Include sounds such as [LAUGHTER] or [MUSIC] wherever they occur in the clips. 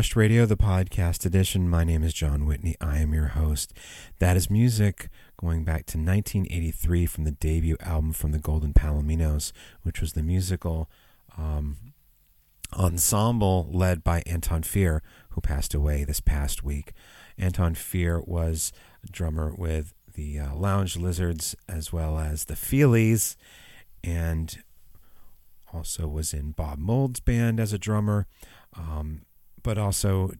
Radio, the podcast edition. My name is Jon Whitney. I am your host. That is music going back to 1983 from the debut album from the Golden Palominos, which was the musical um, ensemble led by Anton Fier, who passed away this past week. Anton Fier was a drummer with the uh, Lounge Lizards as well as the Feelies, and also was in Bob Mould's band as a drummer, um, but also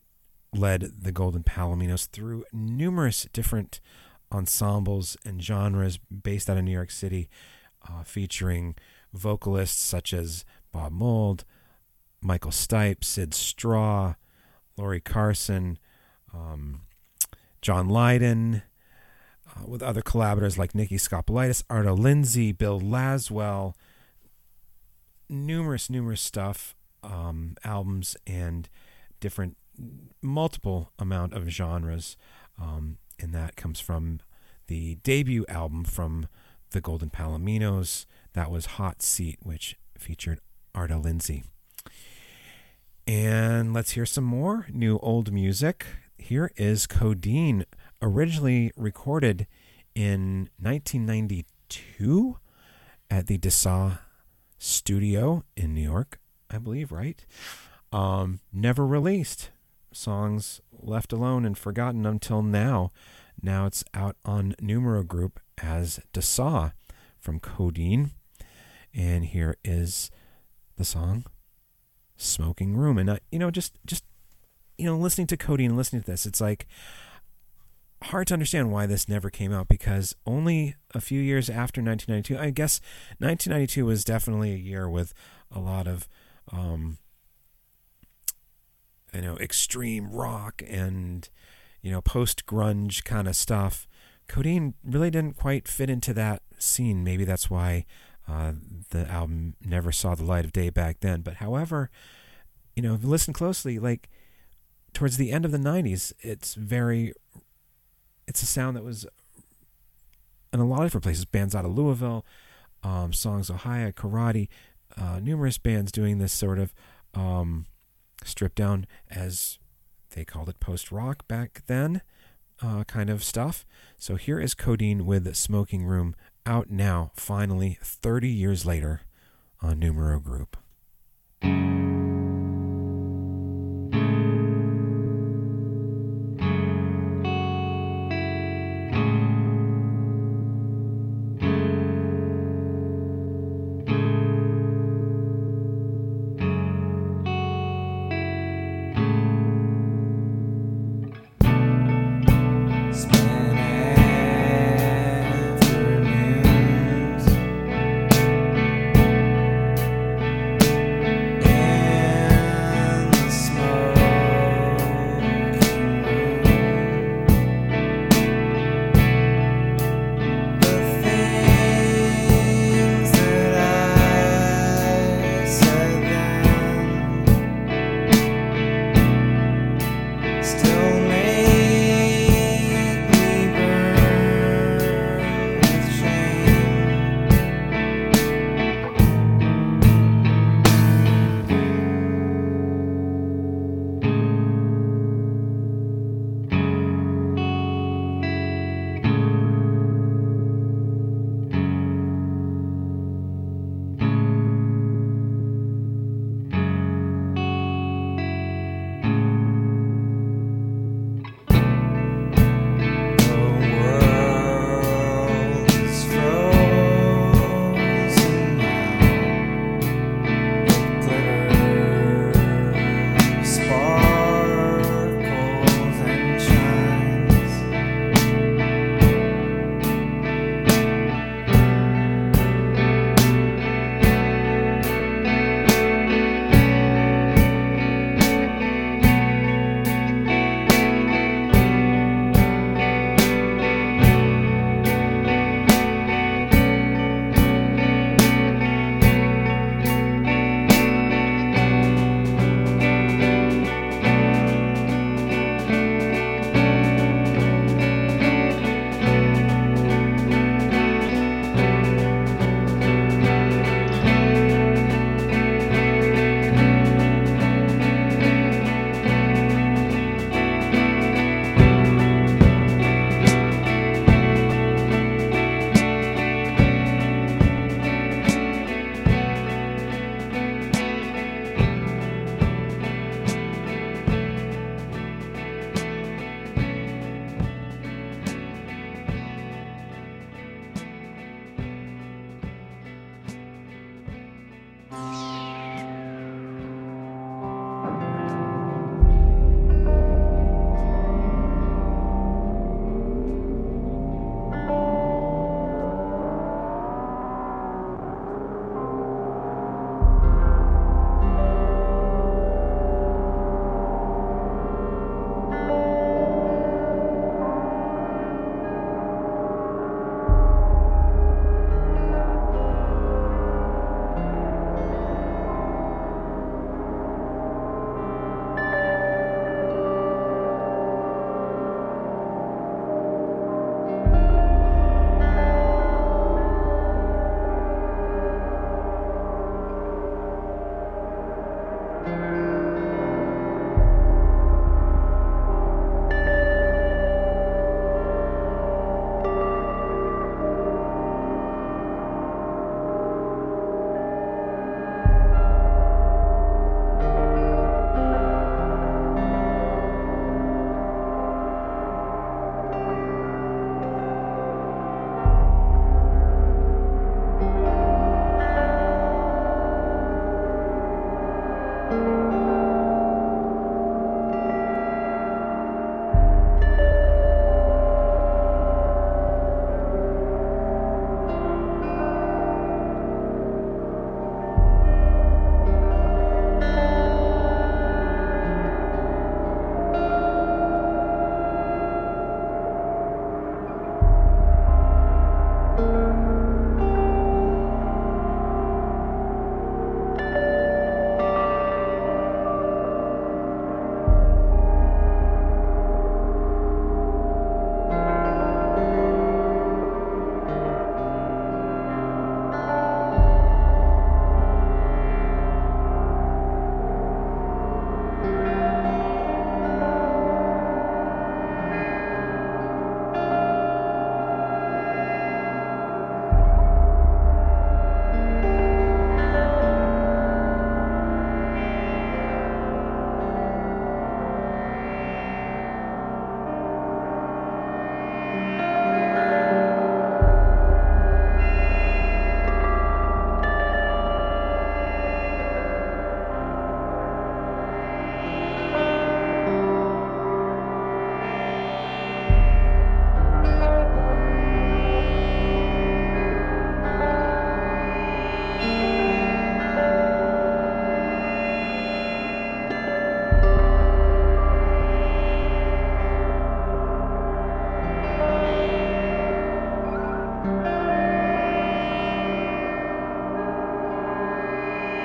led the Golden Palominos through numerous different ensembles and genres based out of New York City, uh, featuring vocalists such as Bob Mould, Michael Stipe, Syd Straw, Lori Carson, um, John Lydon, uh, with other collaborators like Nicky Skopelitis, Arto Lindsay, Bill Laswell, numerous, numerous stuff, um, albums, and different, multiple amount of genres. Um, and that comes from the debut album from the Golden Palominos. That was Hot Seat, which featured Arto Lindsay. And let's hear some more new old music. Here is Codeine, originally recorded in 1992 at the Dessau studio in New York, I believe, right? Um, never released. Songs left alone and forgotten until now. Now it's out on Numero Group as Dessau from Codeine. And here is the song Smoking Room. And, uh, you know, just, just, you know, listening to Codeine listening to this, it's like, hard to understand why this never came out because only a few years after 1992, I guess 1992 was definitely a year with a lot of, um, you know, extreme rock and, you know, post grunge kind of stuff. Codeine really didn't quite fit into that scene. Maybe that's why uh, the album never saw the light of day back then. But however, you know, if you listen closely, like towards the end of the 90s, it's very it's a sound that was in a lot of different places. Bands out of Louisville, um, Songs Ohia, Karate, uh, numerous bands doing this sort of um, stripped down, as they called it, post rock back then, uh, kind of stuff. So here is Codeine with Smoking Room out now, finally, 30 years later on Numero Group.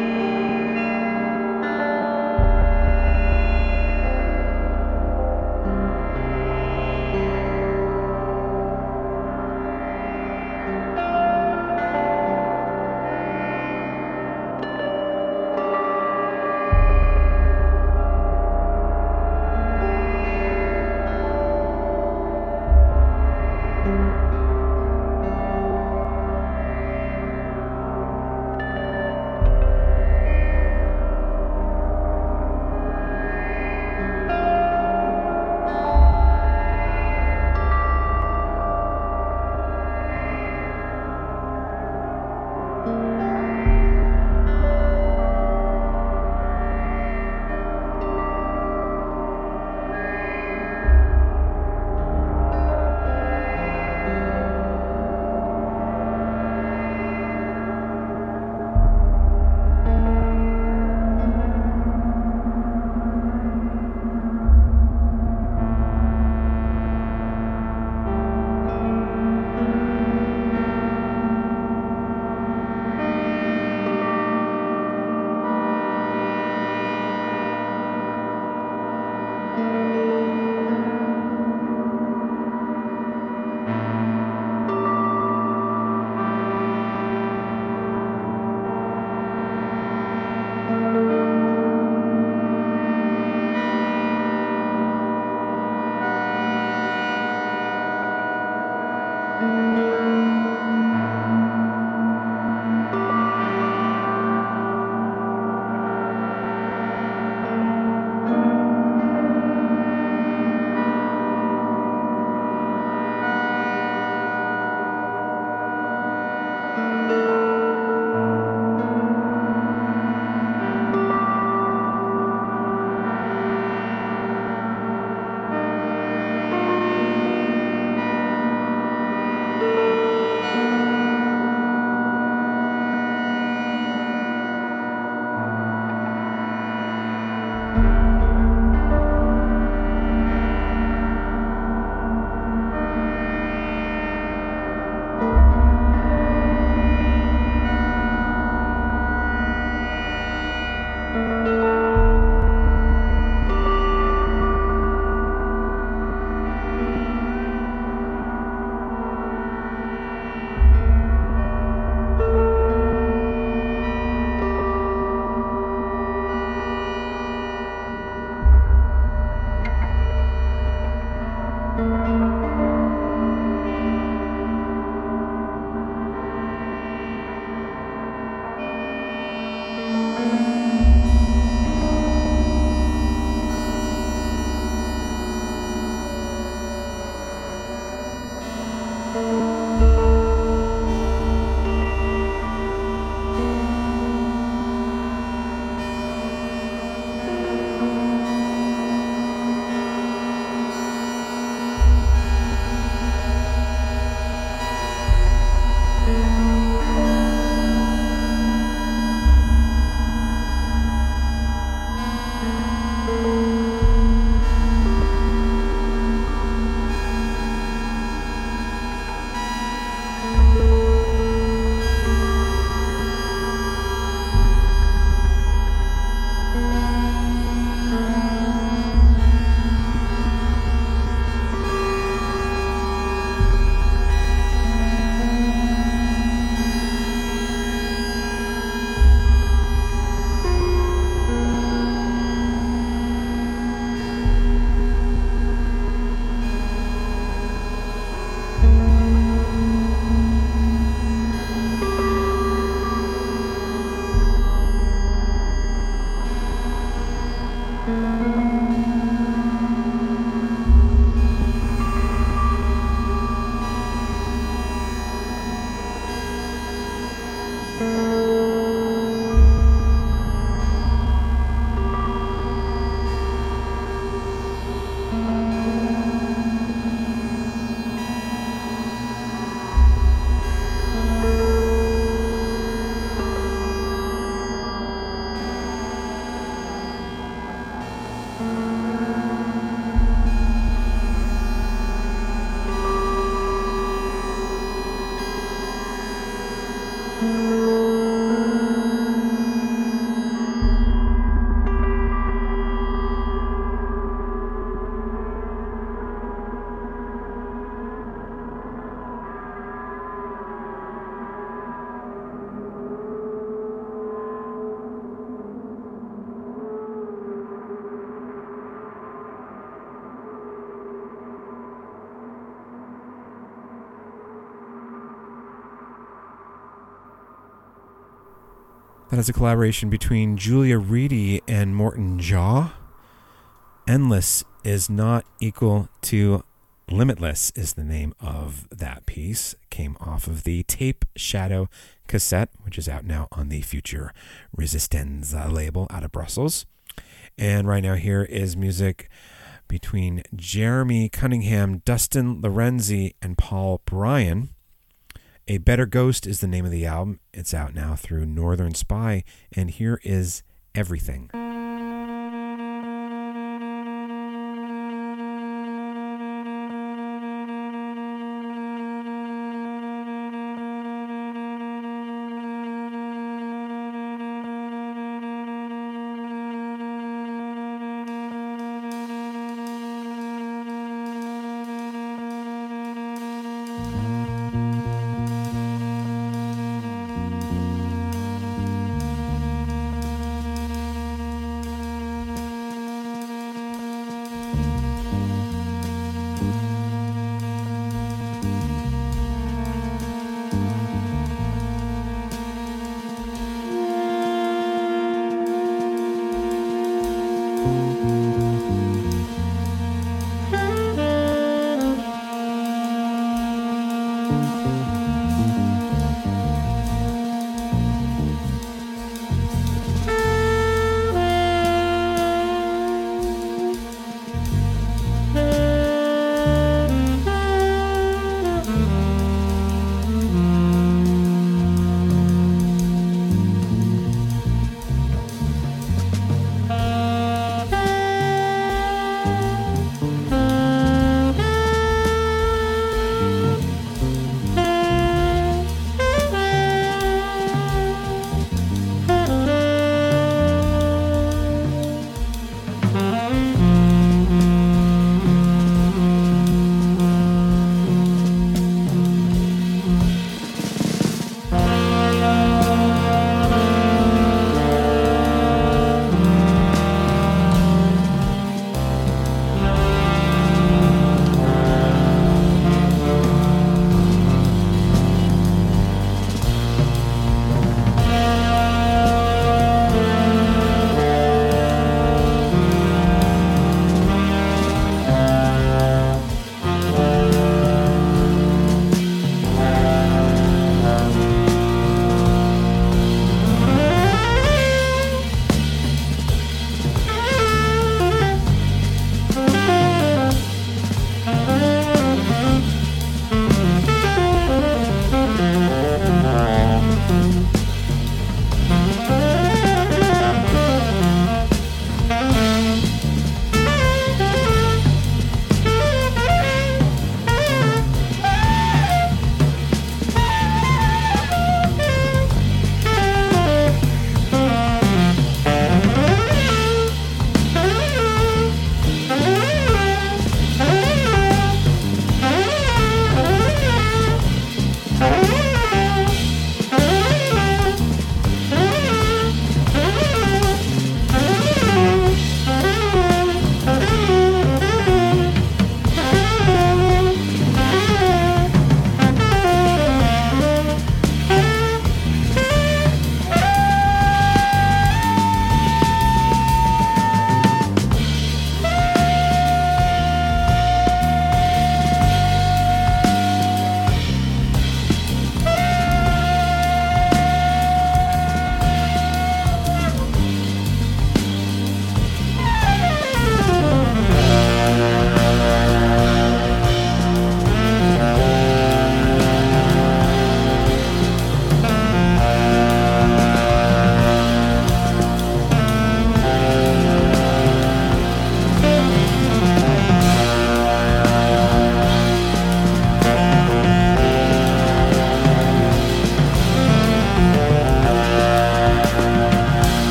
Música That is a collaboration between Julia Reidy and Morton Jaw. Endless is not equal to Limitless is the name of that piece. Came off of the Tape Shadow cassette, which is out now on the Futura Resistenza label out of Brussels. And right now, here is music between Jeremy Cunningham, Dustin Laurenzi, and Paul Bryan. A Better Ghost is the name of the album. It's out now through Northern Spy, and here is Everything.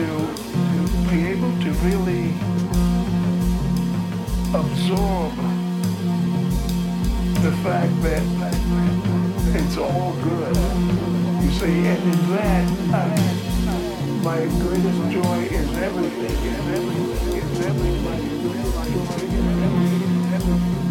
To be able to really absorb the fact that it's all good. You see, and in that, um, my greatest joy is everything. Everything. Is everything. Joy is everything. everything.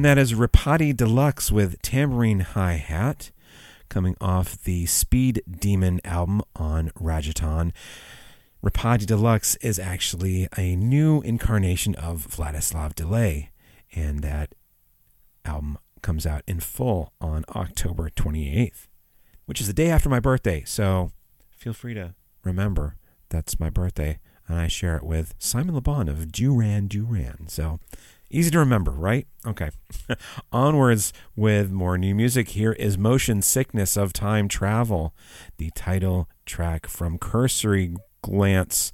And that is Ripatti Deluxe with Tambourine Hi Hat, coming off the Speed Demon album on Rajaton. Ripatti Deluxe is actually a new incarnation of Vladislav Delay, and that album comes out in full on October 28th, which is the day after my birthday. So feel free to remember that's my birthday, and I share it with Simon LeBon of Duran Duran. So Easy to remember, right? Okay. [LAUGHS] Onwards with more new music. Here is Motion Sickness of Time Travel, the title track from Cursory Glance,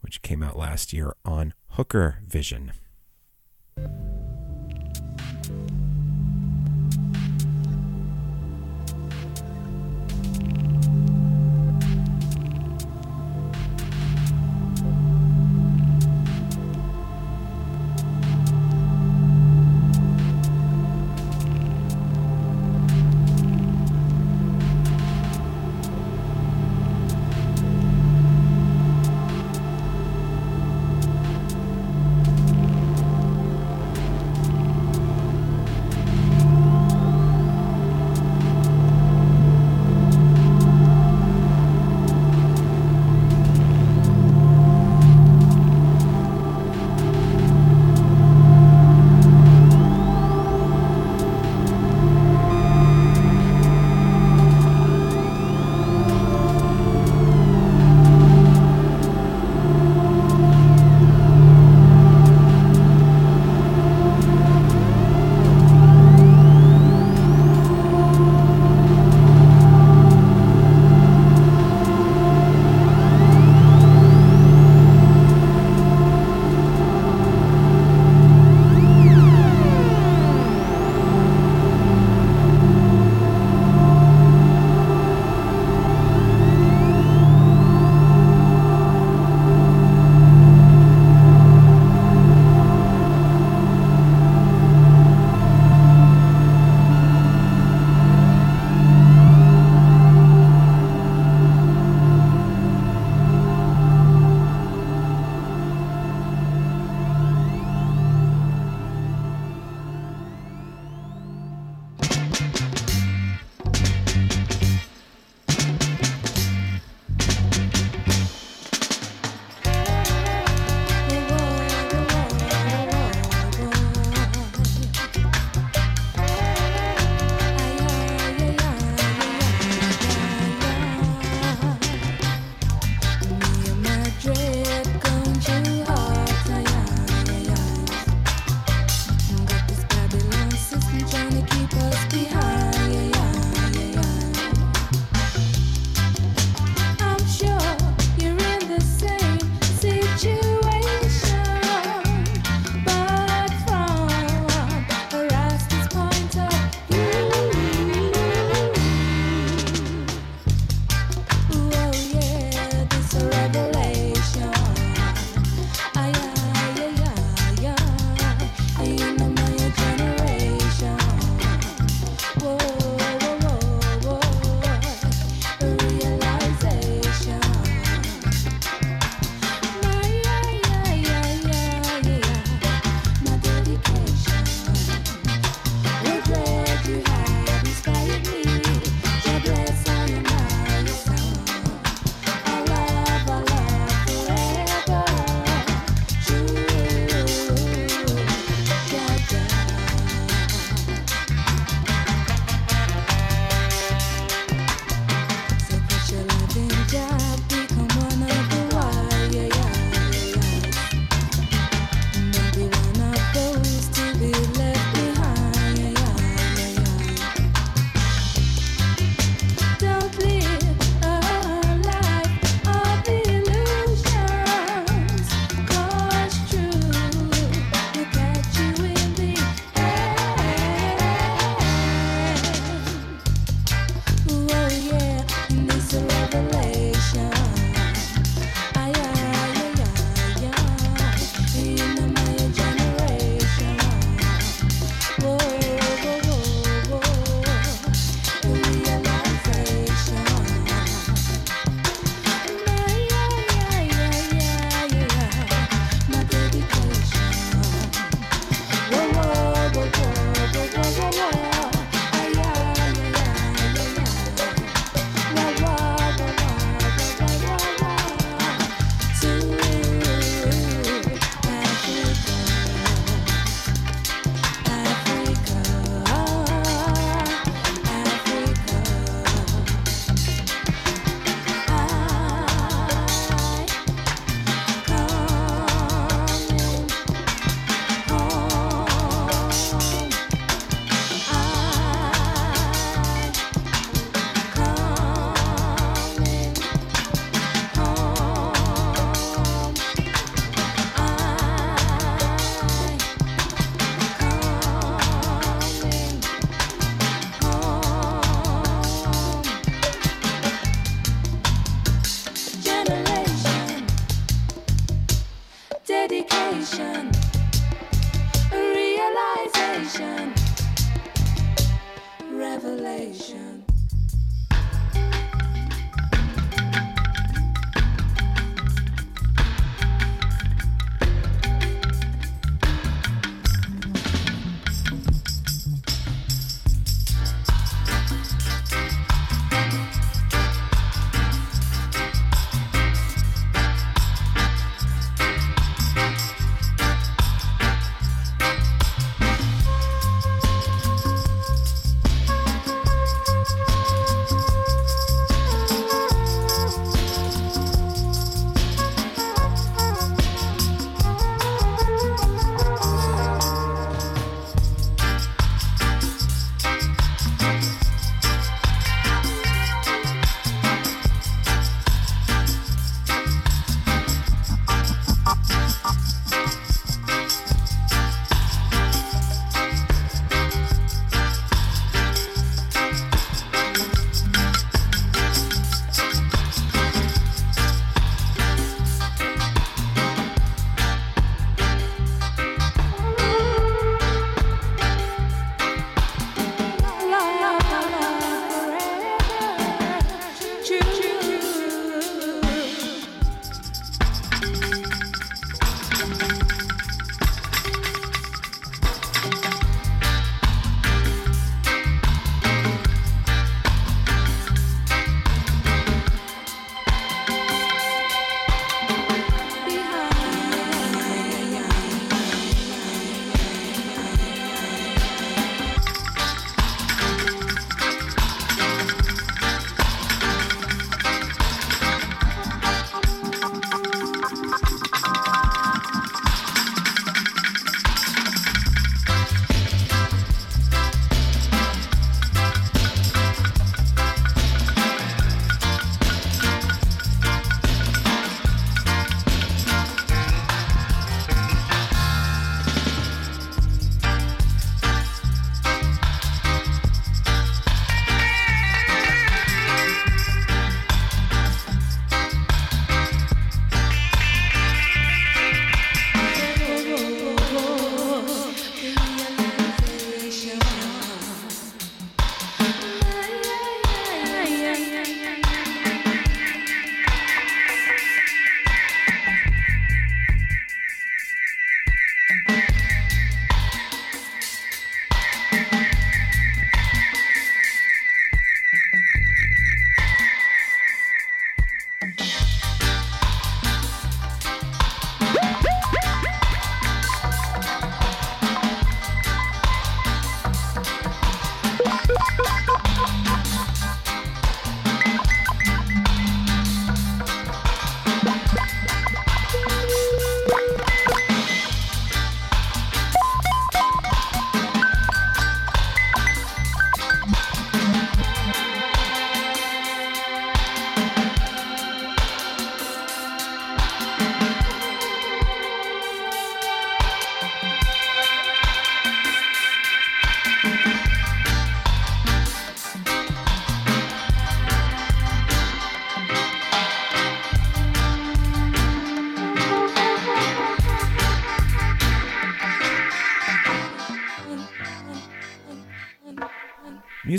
which came out last year on Hooker Vision.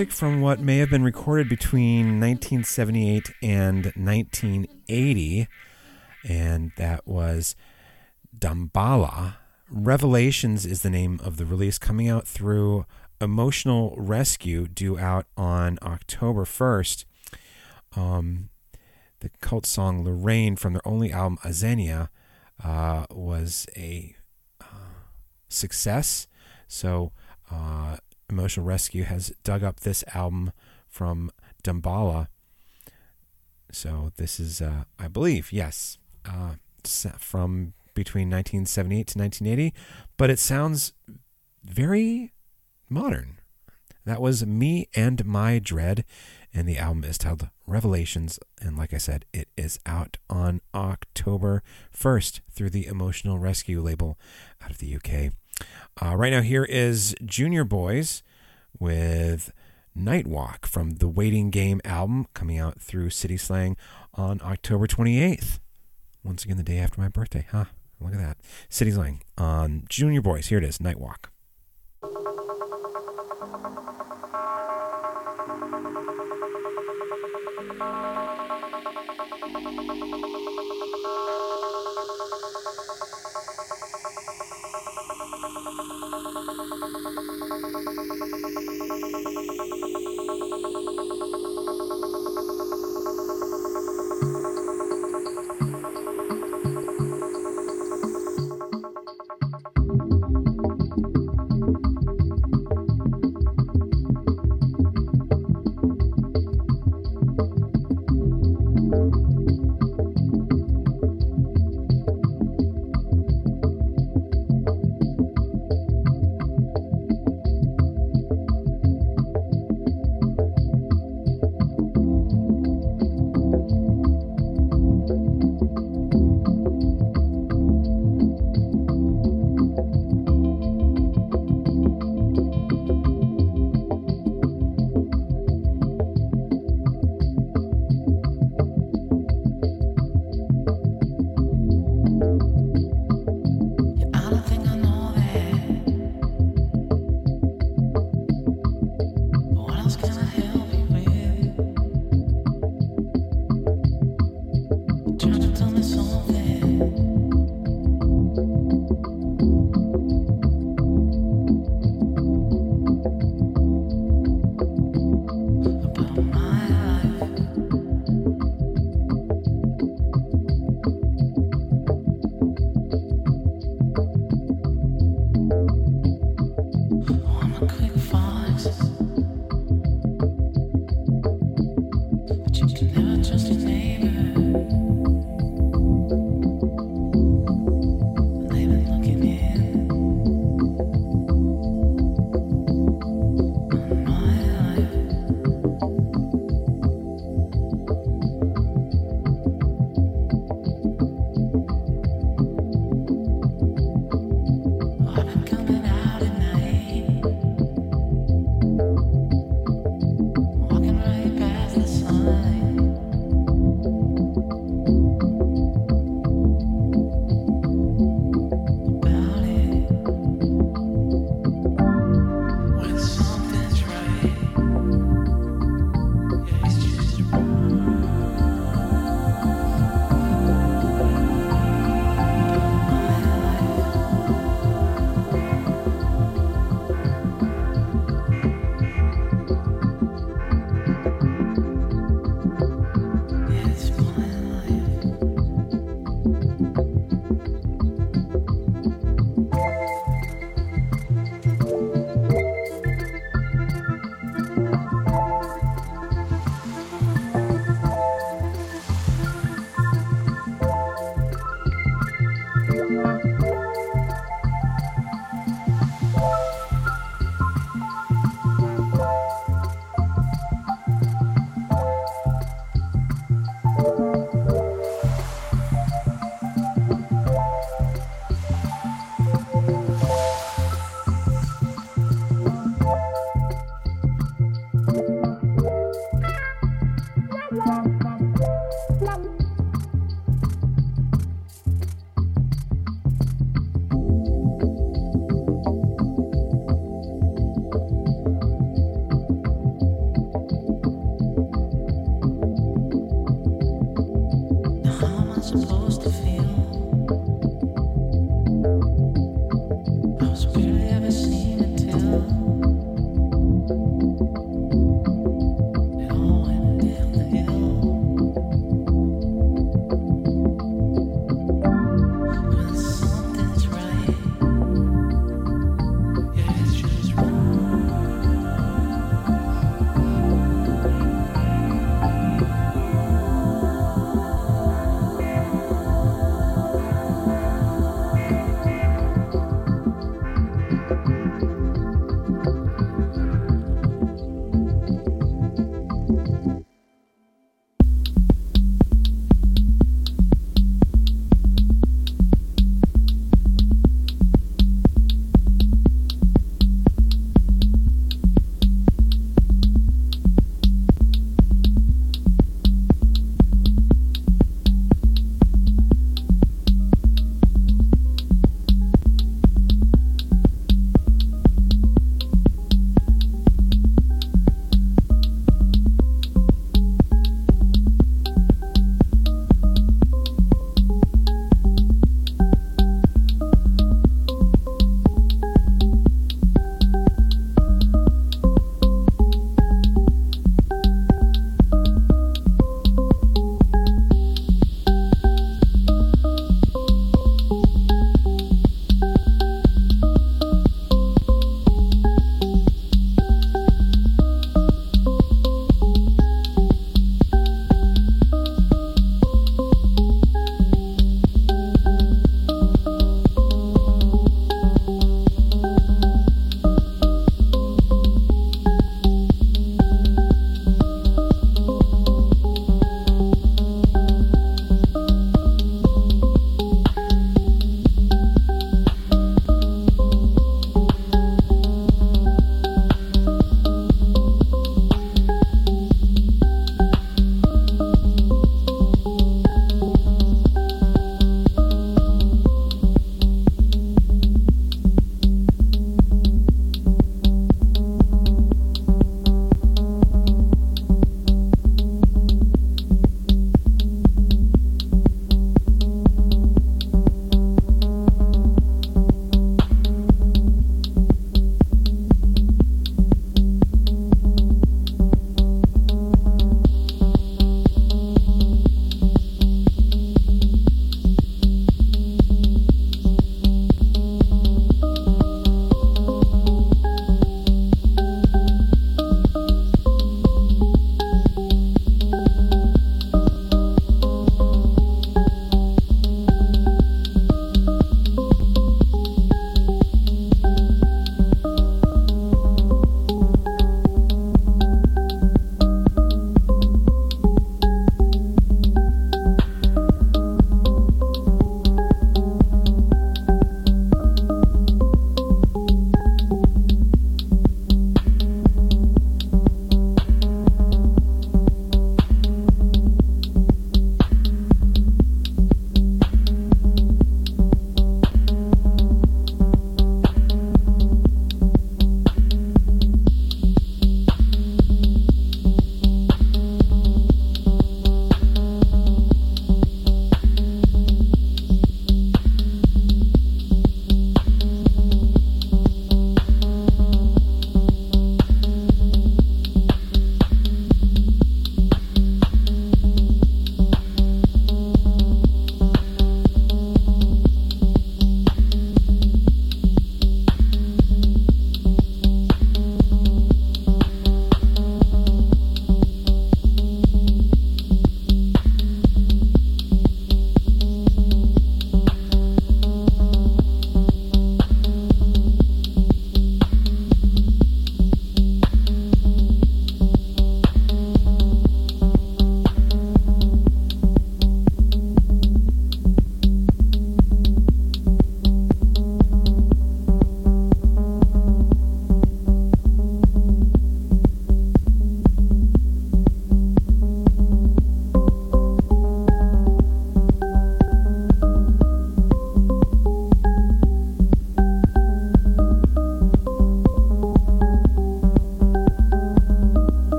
Music from what may have been recorded between 1978 and 1980, and that was Damballa. Revelations is the name of the release, coming out through Emotional Rescue, due out on October 1st. Um, the cult song Lorraine from their only album Azania uh, was a uh, success. So, uh, Emotional Rescue has dug up this album from Damballa. So this is, uh, I believe, yes, uh, from between 1978 to 1980, but it sounds very modern. That was Me and My Dread, and the album is titled Revelations. And like I said, it is out on October 1st through the Emotional Rescue label out of the UK. Uh, right now, here is Junior Boys with Night Walk from the Waiting Game album coming out through City Slang on October 28th. Once again, the day after my birthday, huh? Look at that. City Slang on Junior Boys. Here it is, Night Walk.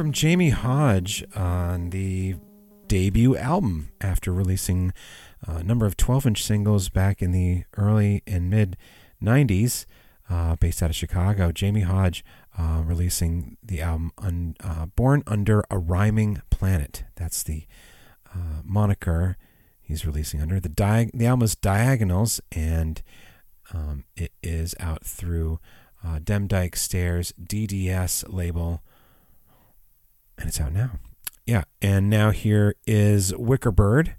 From Jamie Hodge on the debut album after releasing a number of 12 inch singles back in the early and mid 90s, uh, based out of Chicago. Jamie Hodge uh, releasing the album un, uh, Born Under a Rhyming Planet. That's the uh, moniker he's releasing under. The, di- the album is Diagonals, and um, it is out through uh, Demdike Stare's DDS label, and it's out now. Yeah, and now here is Wicker Bird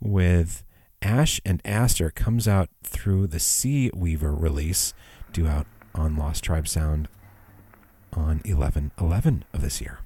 with Ash and Aster comes out through the Sea Weaver release, due out on Lost Tribe Sound on 11 11 of this year.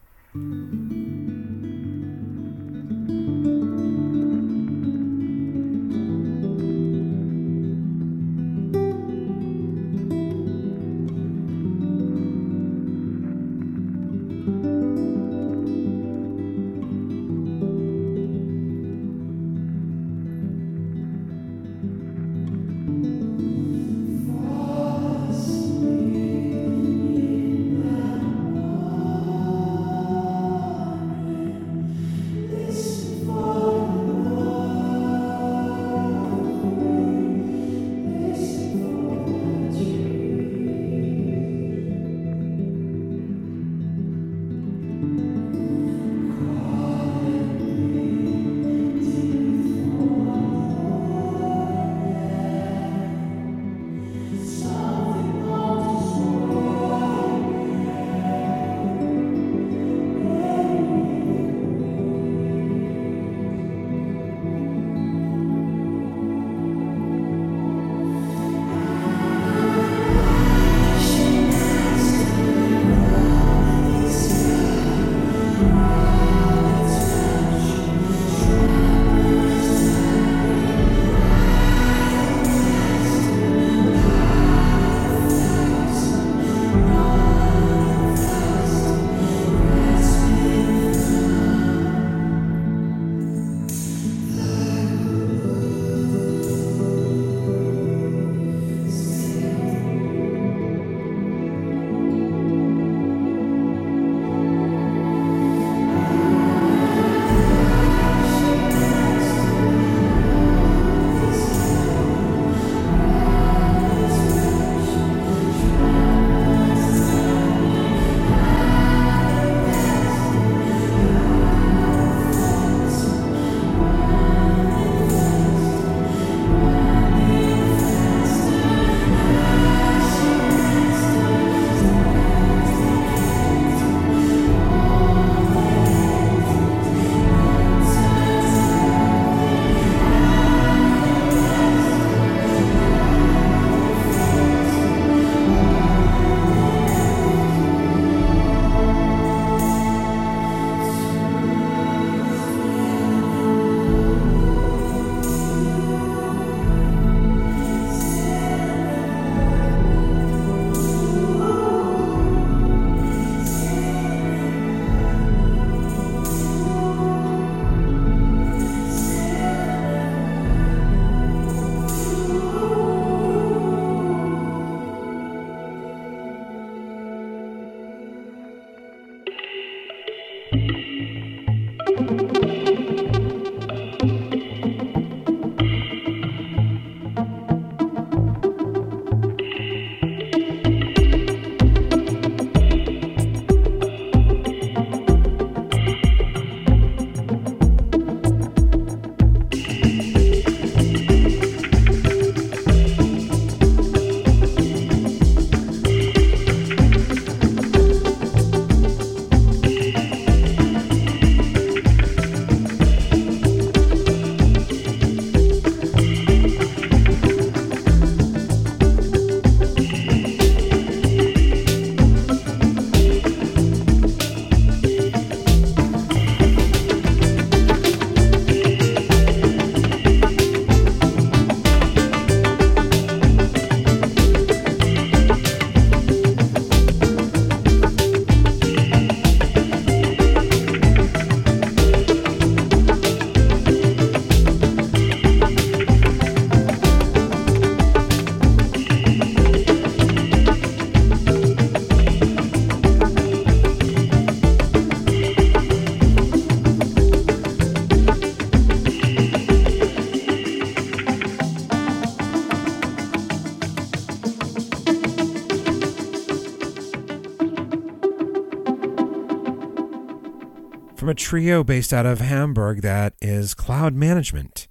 Trio based out of Hamburg that is Cloud Management.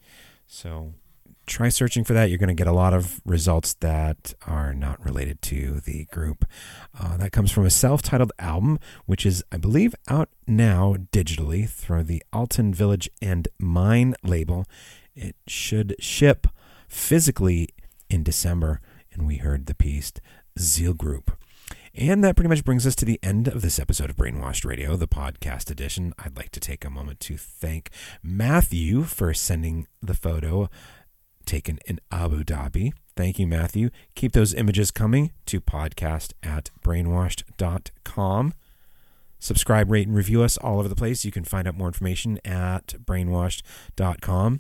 So try searching for that. You're going to get a lot of results that are not related to the group. Uh, that comes from a self titled album, which is, I believe, out now digitally through the Altin Village and Mine label. It should ship physically in December, and we heard the piece Zeal Group. And that pretty much brings us to the end of this episode of Brainwashed Radio, the podcast edition. I'd like to take a moment to thank Matthew for sending the photo taken in Abu Dhabi. Thank you, Matthew. Keep those images coming to podcast at brainwashed.com. Subscribe, rate, and review us all over the place. You can find out more information at brainwashed.com.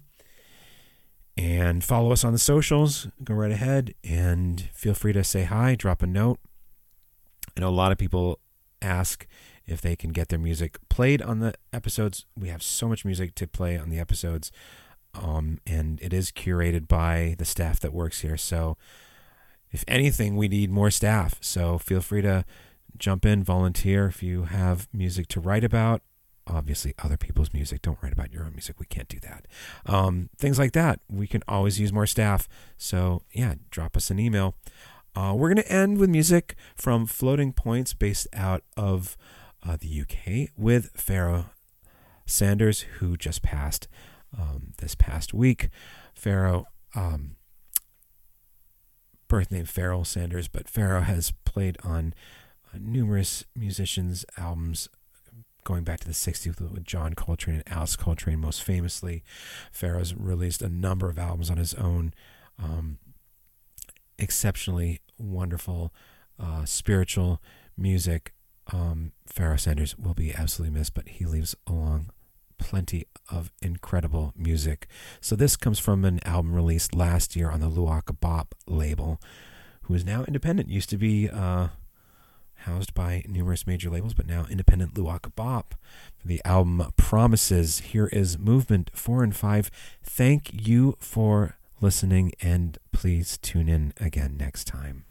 And follow us on the socials. Go right ahead and feel free to say hi, drop a note. I know a lot of people ask if they can get their music played on the episodes. We have so much music to play on the episodes, um, and it is curated by the staff that works here. So, if anything, we need more staff. So, feel free to jump in, volunteer if you have music to write about. Obviously, other people's music. Don't write about your own music. We can't do that. Um, things like that. We can always use more staff. So, yeah, drop us an email. Uh, we're going to end with music from Floating Points, based out of uh, the UK, with Pharoah Sanders, who just passed um, this past week. Pharoah, um, birth name Farrell Sanders, but Pharoah has played on uh, numerous musicians' albums going back to the 60s with John Coltrane and Alice Coltrane, most famously. Pharoah's released a number of albums on his own. Um, exceptionally wonderful uh, spiritual music. Um, Pharoah Sanders will be absolutely missed, but he leaves along plenty of incredible music. So this comes from an album released last year on the Luaka Bop label, who is now independent. Used to be uh, housed by numerous major labels, but now independent Luaka Bop. The album Promises, here is Movement 4 and 5. Thank you for listening, and please tune in again next time.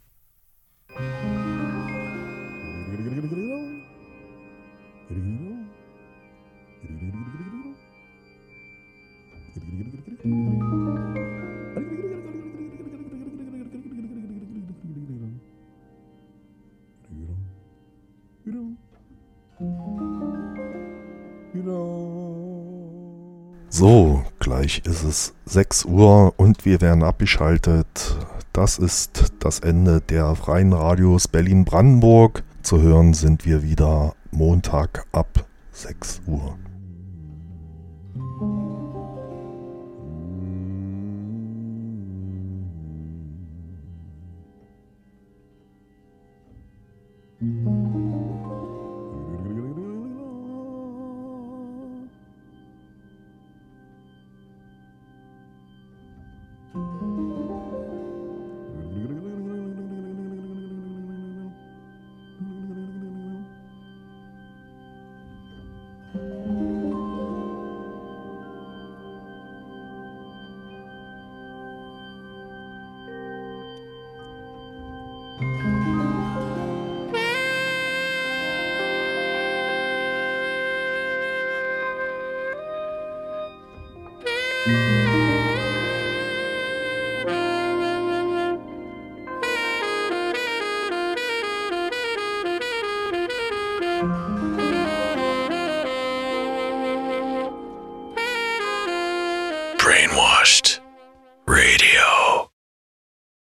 So, gleich ist es 6 Uhr und wir werden abgeschaltet. Das ist das Ende der freien Radios Berlin-Brandenburg. Zu hören sind wir wieder Montag ab 6 Uhr.